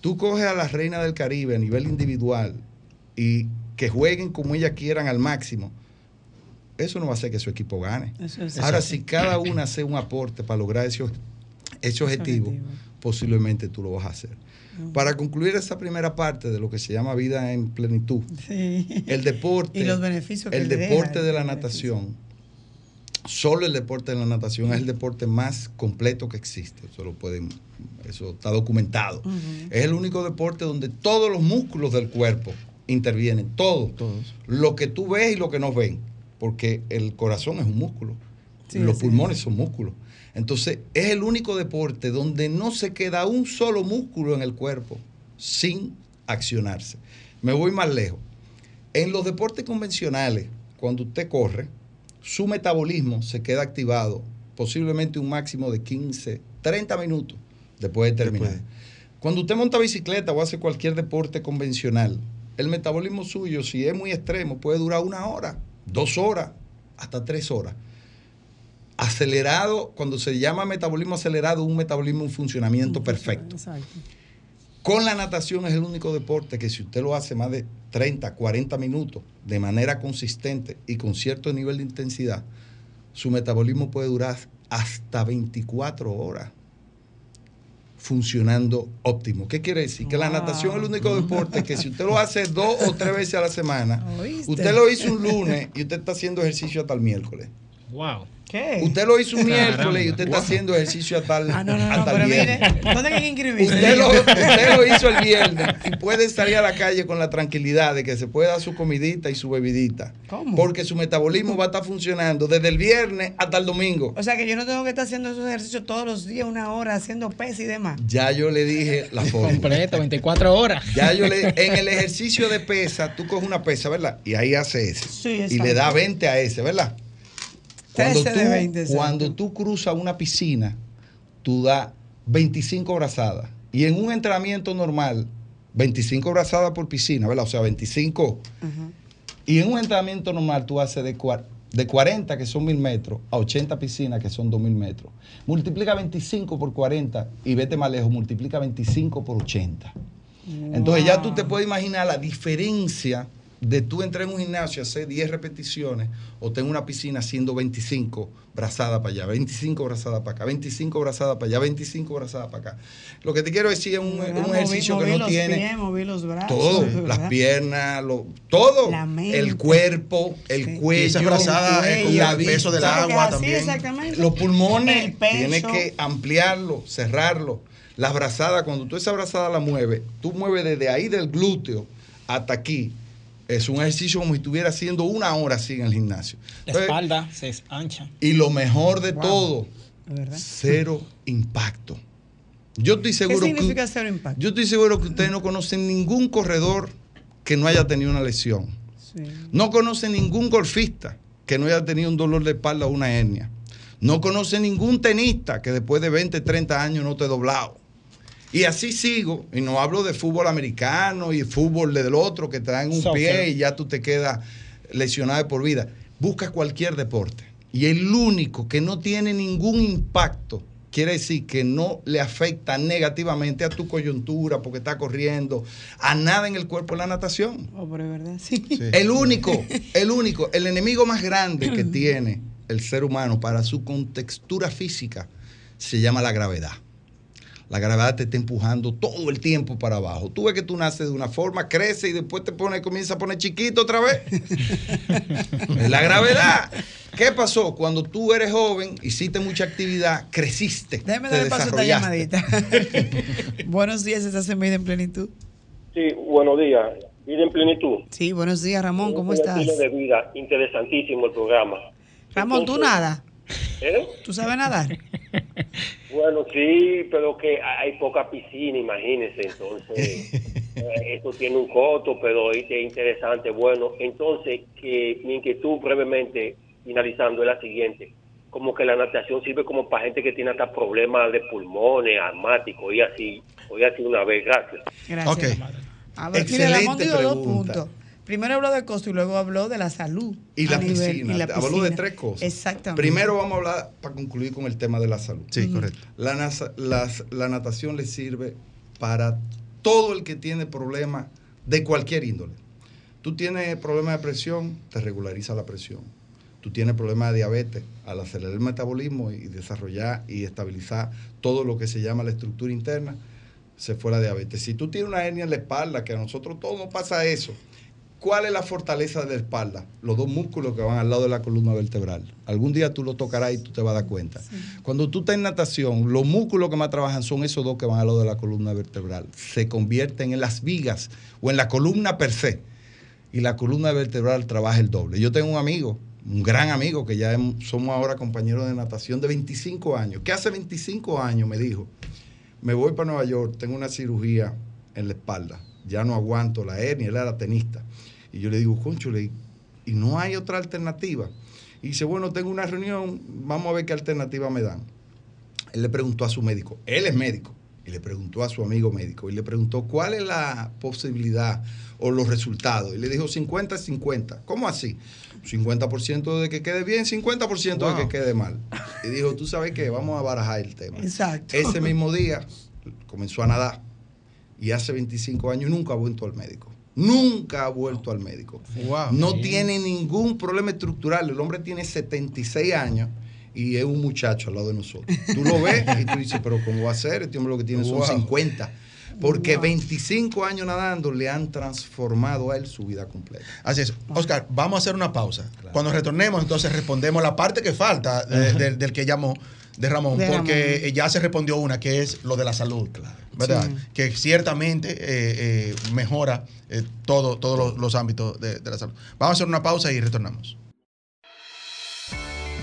S9: Tú coges a las reinas del Caribe a nivel individual y que jueguen como ellas quieran al máximo. eso no va a hacer que su equipo gane. Ahora, si cada una hace un aporte para lograr ese, ese objetivo, posiblemente tú lo vas a hacer. Para concluir esa primera parte de lo que se llama vida en plenitud, el deporte, <laughs>
S4: y los beneficios
S9: el deporte de la natación, solo el deporte de la natación es el deporte más completo que existe. Eso lo pueden, eso está documentado. Es el único deporte donde todos los músculos del cuerpo intervienen, todos, todos. Lo que tú ves y lo que no ven, porque el corazón es un músculo, los pulmones son músculos. Entonces, es el único deporte donde no se queda un solo músculo en el cuerpo sin accionarse. Me voy más lejos. En los deportes convencionales, cuando usted corre, su metabolismo se queda activado posiblemente un máximo de 15, 30 minutos después de terminar. Cuando usted monta bicicleta o hace cualquier deporte convencional, el metabolismo suyo, si es muy extremo, puede durar una hora, dos horas, hasta tres horas acelerado, cuando se llama metabolismo acelerado, un metabolismo en funcionamiento perfecto. Con la natación es el único deporte que si usted lo hace más de 30, 40 minutos de manera consistente y con cierto nivel de intensidad, su metabolismo puede durar hasta 24 horas funcionando óptimo. ¿Qué quiere decir? Que la natación es el único deporte que si usted lo hace dos o tres veces a la semana, <laughs> usted lo hizo un lunes y usted está haciendo ejercicio hasta el miércoles.
S3: Wow.
S9: Usted lo hizo un miércoles y usted está haciendo ejercicio hasta el, ah, no, no, hasta el viernes.
S4: ¿dónde hay que inscribirse?
S9: Usted lo, usted lo, hizo el viernes y puede salir a la calle con la tranquilidad de que se puede dar su comidita y su bebidita. ¿Cómo? Porque su metabolismo va a estar funcionando desde el viernes hasta el domingo.
S4: O sea que yo no tengo que estar haciendo esos ejercicios todos los días, una hora, haciendo pesas y demás.
S9: Ya yo le dije la forma.
S3: Completo, 24 horas.
S9: Ya yo le, en el ejercicio de pesa, tú coges una pesa, ¿verdad? Y ahí hace ese. Sí, y le da 20 a ese, ¿verdad? Cuando, tú, cuando tú cruzas una piscina, tú das 25 brazadas. Y en un entrenamiento normal, 25 brazadas por piscina, ¿verdad? O sea, 25. Y en un entrenamiento normal tú haces de, de 40, que son 1000 metros, a 80 piscinas, que son 2000 metros. Multiplica 25 por 40 y vete más lejos, multiplica 25 por 80. Entonces ya tú te puedes imaginar la diferencia de tú entrar en un gimnasio, hacer 10 repeticiones o tener una piscina haciendo 25 brazadas para allá, 25 brazadas para acá, 25 brazadas para allá, 25 brazadas para acá. Lo que te quiero decir es un, ejercicio que no tiene
S4: los brazos,
S9: todo, las piernas, todo, el cuerpo, el cuello, esa
S2: brazada el peso del agua también.
S9: Los pulmones, tienes que ampliarlo, cerrarlo. Las brazadas, cuando tú esa brazada la mueves, tú mueves desde ahí del glúteo hasta aquí es un ejercicio como si estuviera haciendo una hora así en el gimnasio.
S3: La espalda se ancha.
S9: Y lo mejor de todo, cero impacto. Yo estoy seguro
S4: ¿Qué significa cero impacto?
S9: Yo estoy seguro que ustedes no conocen ningún corredor que no haya tenido una lesión. No conocen ningún golfista que no haya tenido un dolor de espalda o una hernia. No conocen ningún tenista que después de 20, 30 años no te doblado. Y así sigo, y no hablo de fútbol americano y fútbol del otro que te dan un pie y ya tú te quedas lesionado por vida. Busca cualquier deporte. Y el único que no tiene ningún impacto, quiere decir que no le afecta negativamente a tu coyuntura porque está corriendo, a nada en el cuerpo, la natación.
S4: Oh, pero es verdad, sí. <laughs>
S9: El único, el único, el enemigo más grande que <laughs> tiene el ser humano para su contextura física se llama la gravedad la gravedad te está empujando todo el tiempo para abajo. Tú ves que tú naces de una forma, crece y después te pone, comienza a poner chiquito otra vez. <laughs> la gravedad. ¿Qué pasó? Cuando tú eres joven, hiciste mucha actividad, creciste.
S4: Déjame dar paso a esta llamadita. <laughs> buenos días, estás en Vida en Plenitud.
S10: Sí, buenos días. Vida en Plenitud.
S4: Sí, buenos días, Ramón, ¿cómo estás?
S10: de vida, interesantísimo el programa.
S4: Ramón, ¿tú nada? ¿Eh? ¿Tú sabes nadar? <laughs>
S10: Bueno, sí, pero que hay poca piscina, imagínese. Entonces, <laughs> eh, esto tiene un costo, pero es interesante. Bueno, entonces, que mi inquietud brevemente, finalizando, es la siguiente. Como que la natación sirve como para gente que tiene hasta problemas de pulmones, asmáticos y así. Hoy así una vez, gracias.
S4: Gracias. A ver, Excelente dos puntos. Primero habló de costo y luego habló de la salud.
S9: Y la, piscina. Habló de tres cosas.
S4: Exactamente.
S9: Primero vamos a hablar, para concluir con el tema de la salud.
S2: Sí, correcto.
S9: La, la, natación le sirve para todo el que tiene problemas de cualquier índole. Tú tienes problemas de presión, te regulariza la presión. tú tienes problemas de diabetes, al acelerar el metabolismo y desarrollar y estabilizar todo lo que se llama la estructura interna, se fue la diabetes. Si tú tienes una hernia en la espalda, que a nosotros todos nos pasa eso, ¿cuál es la fortaleza de la espalda? Los dos músculos que van al lado de la columna vertebral. Algún día tú lo tocarás y tú te vas a dar cuenta. Cuando tú estás en natación, los músculos que más trabajan son esos dos que van al lado de la columna vertebral. Se convierten en las vigas o en la columna per se. Y la columna vertebral trabaja el doble. Yo tengo un amigo un gran amigo que ya somos ahora compañeros de natación de 25 años, que hace 25 años me dijo, me voy para Nueva York, tengo una cirugía en la espalda, ya no aguanto la hernia, él era tenista. Y yo le digo, conchule, ¿y no hay otra alternativa? Y dice, bueno, tengo una reunión, vamos a ver qué alternativa me dan. Él le preguntó a su médico, él es médico, y le preguntó a su amigo médico, y le preguntó, ¿cuál es la posibilidad o los resultados? Y le dijo, 50-50. ¿Cómo así? 50% de que quede bien, 50% de que quede mal. Y dijo, tú sabes qué, vamos a barajar el tema.
S4: Exacto.
S9: Ese mismo día comenzó a nadar y hace 25 años nunca ha vuelto al médico. Nunca ha vuelto al médico. no tiene ningún problema estructural. El hombre tiene 76 años y es un muchacho al lado de nosotros. Tú lo ves y tú dices, pero ¿cómo va a ser? Este hombre lo que tiene son 50. Porque 25 años nadando le han transformado a él su vida completa.
S2: Así es. Oscar, vamos a hacer una pausa. Cuando retornemos, entonces respondemos la parte que falta del que llamó de Ramón, porque ya se respondió una, que es lo de la salud, ¿verdad? Que ciertamente eh, eh, mejora eh, todo, todos los, los ámbitos de, de la salud. Vamos a hacer una pausa y retornamos.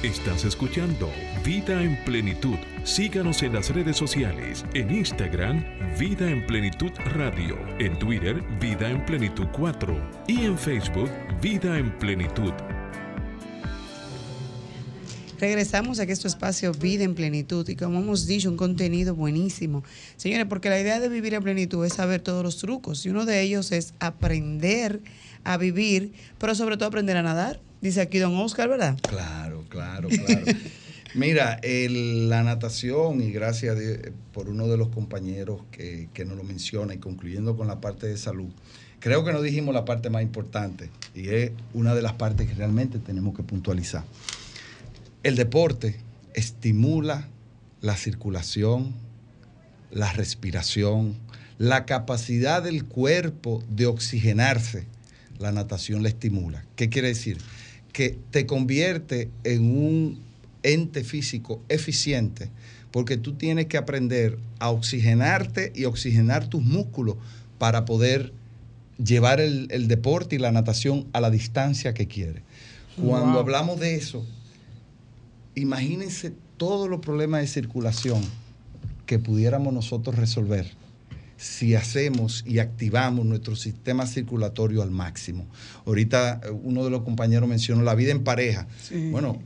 S7: Estás escuchando Vida en Plenitud. Síganos en las redes sociales, en Instagram, Vida en Plenitud Radio, en Twitter, Vida en Plenitud 4 y en Facebook, Vida en Plenitud.
S4: Regresamos a que este espacio Vida en Plenitud y como hemos dicho, un contenido buenísimo. Señores, porque la idea de vivir en plenitud es saber todos los trucos y uno de ellos es aprender a vivir, pero sobre todo aprender a nadar. Dice aquí don Oscar, ¿verdad?
S9: Claro, claro, claro. <laughs> Mira, la natación, y gracias por uno de los compañeros que, que nos lo menciona, y concluyendo con la parte de salud, creo que no dijimos la parte más importante, y es una de las partes que realmente tenemos que puntualizar. El deporte estimula la circulación, la respiración, la capacidad del cuerpo de oxigenarse. La natación la estimula. ¿Qué quiere decir? que te convierte en un ente físico eficiente, porque tú tienes que aprender a oxigenarte y oxigenar tus músculos para poder llevar el, deporte y la natación a la distancia que quieres. Cuando hablamos de eso, imagínense todos los problemas de circulación que pudiéramos nosotros resolver si hacemos y activamos nuestro sistema circulatorio al máximo. Ahorita eh, uno de los compañeros mencionó la vida en pareja. Bueno,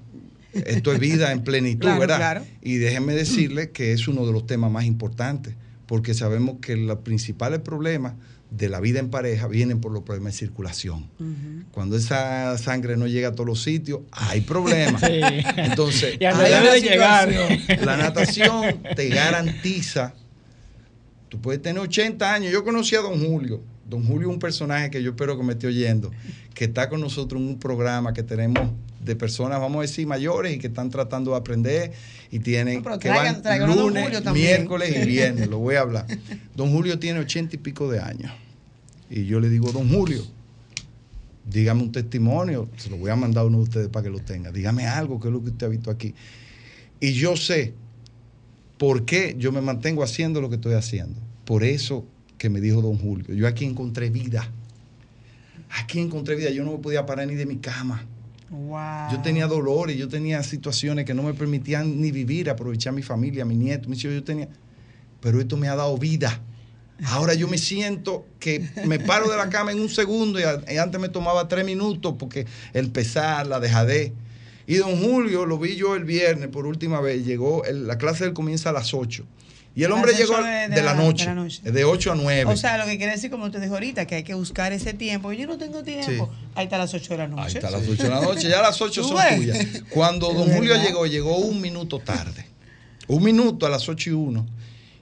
S9: esto es vida en plenitud, ¿verdad? Y déjenme decirle que es uno de los temas más importantes, porque sabemos que los principales problemas de la vida en pareja vienen por los problemas de circulación. Cuando esa sangre no llega a todos los sitios, hay problemas. <laughs> Entonces,
S3: llegar.
S9: la natación te garantiza Tú puedes tener 80 años. Yo conocí a don Julio. Don Julio es un personaje que yo espero que me esté oyendo, que está con nosotros en un programa que tenemos de personas, vamos a decir, mayores y que están tratando de aprender y tienen que van lunes, miércoles y <laughs> viernes, lo voy a hablar. Don Julio tiene 80 y pico de años. Y yo le digo, don Julio, dígame un testimonio, se lo voy a mandar a uno de ustedes para que lo tenga. Dígame algo, que es lo que usted ha visto aquí. Y yo sé ¿Por qué yo me mantengo haciendo lo que estoy haciendo? Por eso que me dijo don Julio, yo aquí encontré vida. Aquí encontré vida, yo no me podía parar ni de mi cama. Yo tenía dolores, yo tenía situaciones que no me permitían ni vivir, aprovechar a mi familia, a mi nieto, mis hijos, yo tenía... Pero esto me ha dado vida. Ahora yo me siento que me paro de la cama en un segundo y, antes me tomaba tres minutos porque el pesar, la dejadez. Y don Julio, lo vi yo el viernes por última vez, llegó, la clase él comienza a las 8. Y el hombre llegó de, la, noche, de 8 a 9.
S4: O sea, lo que quiere decir, como usted dijo ahorita, que hay que buscar ese tiempo. Yo no tengo tiempo. Ahí está a las 8 de la noche.
S9: Ahí está a las 8 de la noche. Ya las 8 <laughs> son tuyas. Cuando <laughs> don Julio llegó, llegó un minuto tarde. Un minuto a las 8 y 1.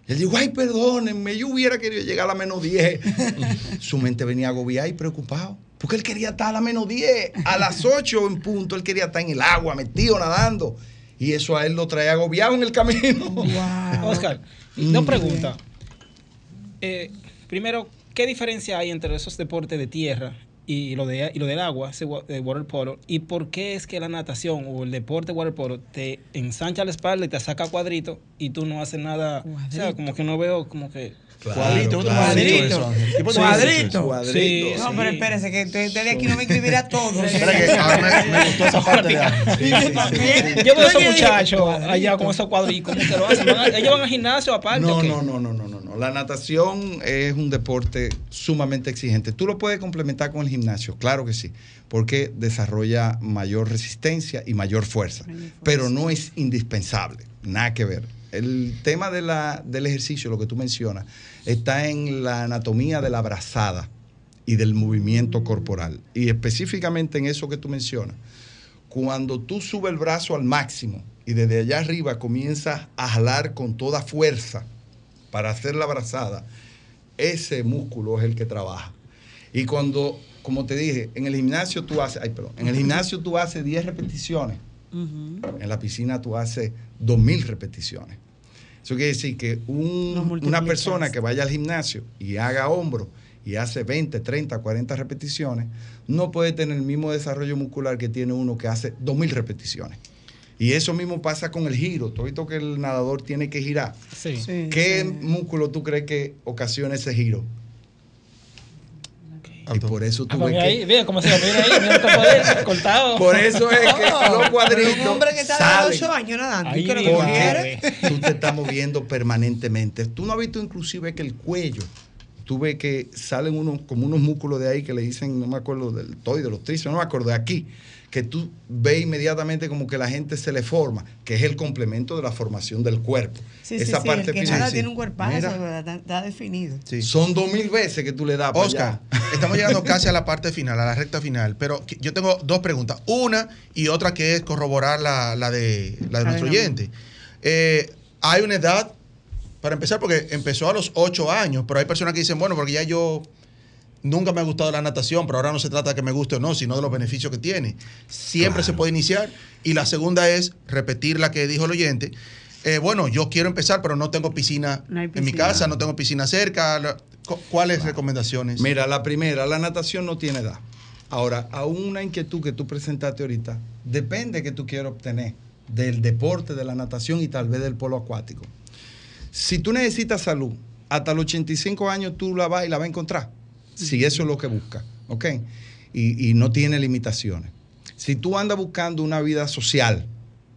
S9: Él dijo, ay, perdónenme, yo hubiera querido llegar a la menos 10. <laughs> Su mente venía agobiada y preocupado. Porque él quería estar a la menos 10, a las 8 en punto, él quería estar en el agua, metido, nadando. Y eso a él lo trae agobiado en el camino.
S3: Oscar, dos preguntas. Eh, primero, ¿qué diferencia hay entre esos deportes de tierra y lo, de, y lo del agua, ese water polo, y por qué es que la natación o el deporte water polo te ensancha la espalda y te saca cuadrito y tú no haces nada, o sea, como que no veo como que
S5: cuadrito, cuadrito. Cuadrito. cuadrito. no, pero espérese, que desde aquí no me escribirá <laughs> todo. Espera que ahora me, gustó esa parte
S3: de <laughs> Yo veo a esos muchachos allá con esos cuadritos, ¿cómo que lo hacen? ¿Ellos van al gimnasio aparte?
S9: No, no, no, no, no, no. La natación es un deporte sumamente exigente. Tú lo puedes complementar con el gimnasio, claro que sí, porque desarrolla mayor resistencia y mayor fuerza, pero no es indispensable, nada que ver. El tema de la, del ejercicio, lo que tú mencionas, está en la anatomía de la brazada y del movimiento corporal. Y específicamente en eso que tú mencionas. Cuando tú subes el brazo al máximo y desde allá arriba comienzas a jalar con toda fuerza para hacer la brazada, ese músculo es el que trabaja. Y cuando, como te dije, en el gimnasio tú haces, ay, perdón, en el gimnasio tú haces 10 repeticiones, en la piscina tú haces 2000 repeticiones. Eso quiere decir que una persona que vaya al gimnasio y haga hombro y hace 20, 30, 40 repeticiones, no puede tener el mismo desarrollo muscular que tiene uno que hace 2000 repeticiones. Y eso mismo pasa con el giro. Todo esto que el nadador tiene que girar. ¿Qué músculo tú crees que ocasiona ese giro? Y por eso tú ves
S3: ahí, que... cómo se mira ahí, mira poder, <laughs> cortado.
S9: Por eso es que los cuadritos Un
S5: hombre que está de 8 años nadando ahí,
S9: porque tú te estás moviendo permanentemente. Tú no has visto inclusive que el cuello, tú ves que salen unos, como unos músculos de ahí que le dicen, no me acuerdo del toy, de los tríceps, no me acuerdo de aquí, que tú ves inmediatamente como que la gente se le forma, que es el complemento de la formación del cuerpo.
S5: Sí, Esa sí, parte el que final, nada tiene un cuerpazo, está, definido.
S9: Son dos mil veces que tú le das.
S2: Oscar, <laughs> estamos llegando casi a la parte final, a la recta final, pero yo tengo dos preguntas. Una y otra que es corroborar la, de, la de nuestro oyente. Eh, hay una edad, para empezar, porque empezó a los ocho años, pero hay personas que dicen, bueno, porque ya yo Nunca me ha gustado la natación, pero ahora no se trata de que me guste o no, sino de los beneficios que tiene. Siempre se puede iniciar. Y la segunda es repetir la que dijo el oyente. Eh, bueno, yo quiero empezar, pero no tengo piscina, en mi casa, no tengo piscina cerca. ¿Cuáles recomendaciones?
S9: Mira, la primera, la natación no tiene edad. Ahora, a una inquietud que tú presentaste ahorita, depende que tú quieras obtener del deporte, de la natación y tal vez del polo acuático. Si tú necesitas salud, hasta los 85 años tú la vas y la vas a encontrar si eso es lo que busca, ¿ok? Y, no tiene limitaciones. Si tú andas buscando una vida social,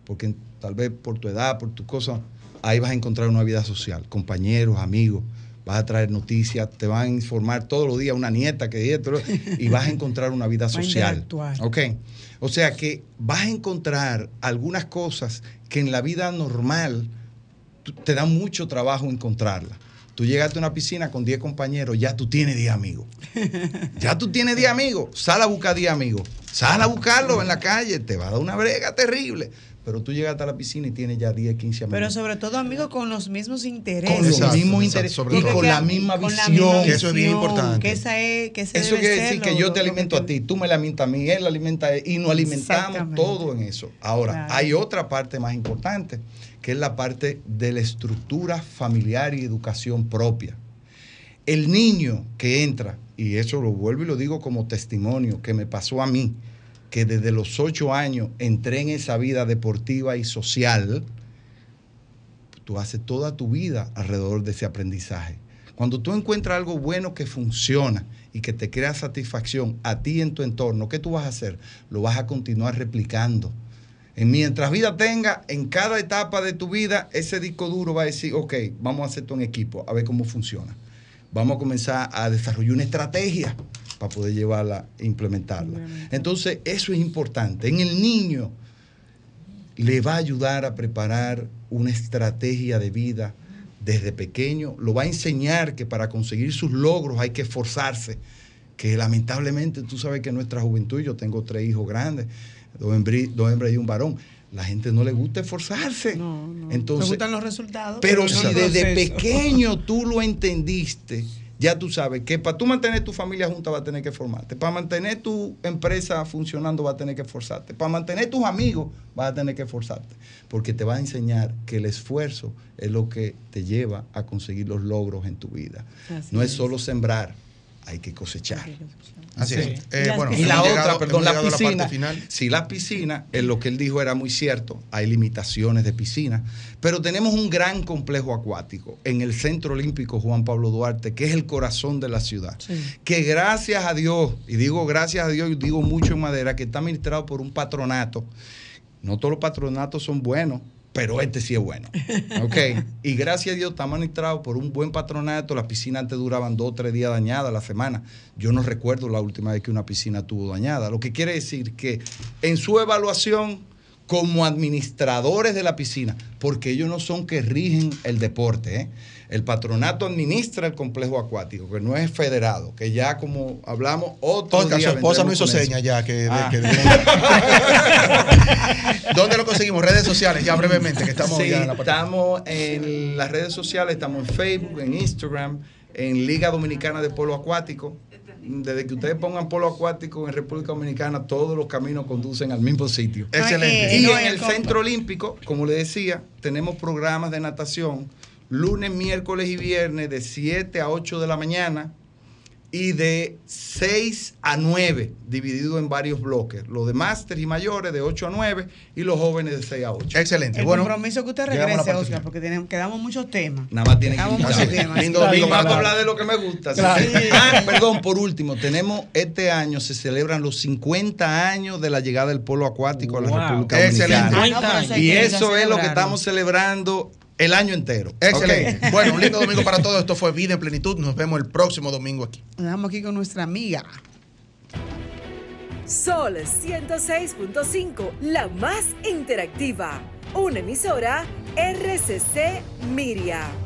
S9: porque tal vez por tu edad, por tu cosa, ahí vas a encontrar una vida social, compañeros, amigos, vas a traer noticias, te van a informar todos los días una nieta que y vas a encontrar una vida <laughs> social. ¿Ok? O sea que vas a encontrar algunas cosas que en la vida normal te da mucho trabajo encontrarlas. Tú llegaste a una piscina con 10 compañeros, ya tú tienes 10 amigos. Ya tú tienes 10 amigos. Sal a buscar 10 amigos. Sal a buscarlos en la calle. Te va a dar una brega terrible. Pero tú llegaste a la piscina y tienes ya 10, 15 amigos.
S5: Pero sobre todo amigos con los mismos intereses.
S9: Con los mismos intereses. y con la misma visión.
S2: que eso es bien importante.
S5: Que esa es, que
S9: eso quiere decir que yo te alimento a ti, tú me la alimentas a mí, él la alimenta a él, y nos alimentamos todo en eso. Ahora, hay otra parte más importante que es la parte de la estructura familiar y educación propia. El niño que entra, y eso lo vuelvo y lo digo como testimonio, que me pasó a mí, que desde los ocho años entré en esa vida deportiva y social, tú haces toda tu vida alrededor de ese aprendizaje. Cuando tú encuentras algo bueno que funciona y que te crea satisfacción a ti en tu entorno, ¿qué tú vas a hacer? Lo vas a continuar replicando mientras vida tenga, en cada etapa de tu vida, ese disco duro va a decir, ok, vamos a hacer esto en equipo, a ver cómo funciona. Vamos a comenzar a desarrollar una estrategia para poder llevarla e implementarla. Entonces, eso es importante. En el niño le va a ayudar a preparar una estrategia de vida desde pequeño, lo va a enseñar que para conseguir sus logros hay que esforzarse, que lamentablemente tú sabes que en nuestra juventud, yo tengo tres hijos grandes, dos hembras, y un varón. La gente no le gusta esforzarse. No, no. Entonces,
S5: gustan los resultados.
S9: Pero si desde pequeño tú lo entendiste, ya tú sabes que para tú mantener tu familia junta va a tener que formarte, para mantener tu empresa funcionando va a tener que esforzarte, para mantener tus amigos va a tener que esforzarte, porque te va a enseñar que el esfuerzo es lo que te lleva a conseguir los logros en tu vida. no es solo sembrar, hay que cosechar.
S2: Así es.
S9: Eh, bueno, y la otra, perdón, la piscina. sí, la piscina, en lo que él dijo era muy cierto. Hay limitaciones de piscina. Pero tenemos un gran complejo acuático en el Centro Olímpico Juan Pablo Duarte, que es el corazón de la ciudad. Que gracias a Dios, y digo gracias a Dios, y digo mucho en madera, que está administrado por un patronato. No todos los patronatos son buenos, pero este sí es bueno. <laughs> ¿Ok? y gracias a Dios está administrado por un buen patronato. Las piscinas antes duraban dos o tres días dañadas a la semana. Yo no recuerdo la última vez que una piscina tuvo dañada. Lo que quiere decir que en su evaluación como administradores de la piscina, porque ellos no son que rigen el deporte, ¿eh? El patronato administra el complejo acuático, que no es federado, que ya como hablamos, otro
S2: Porque su esposa no hizo señas ya. Que, ah. <laughs> ¿Dónde lo conseguimos? Redes sociales, ya brevemente, que estamos
S9: en la Estamos en las redes sociales, estamos en Facebook, en Instagram, en Liga Dominicana de Polo Acuático. Desde que ustedes pongan polo acuático en República Dominicana, todos los caminos conducen al mismo sitio.
S2: Excelente.
S9: y en el Centro Olímpico, como le decía, tenemos programas de natación lunes, miércoles y viernes de 7 a 8 de la mañana y de 6 a 9, dividido en varios bloques. Los de máster y mayores de 8 a 9 y los jóvenes de 6 a 8.
S2: Excelente.
S4: El compromiso que usted regrese, Oscar, porque tenemos, quedamos muchos temas.
S9: Nada más tiene que muchos temas. Lindo, hablar de lo que me gusta. Ah, perdón, por último, tenemos este año, se celebran los 50 años de la llegada del polo acuático a la República Dominicana. Excelente. y eso es lo que estamos celebrando el año entero.
S2: Excelente. Bueno, un lindo domingo para todos. Esto fue Vida en Plenitud. Nos vemos el próximo domingo aquí.
S4: Nos vemos aquí con nuestra amiga.
S1: Sol 106.5, la más interactiva. Una emisora RCC Miria.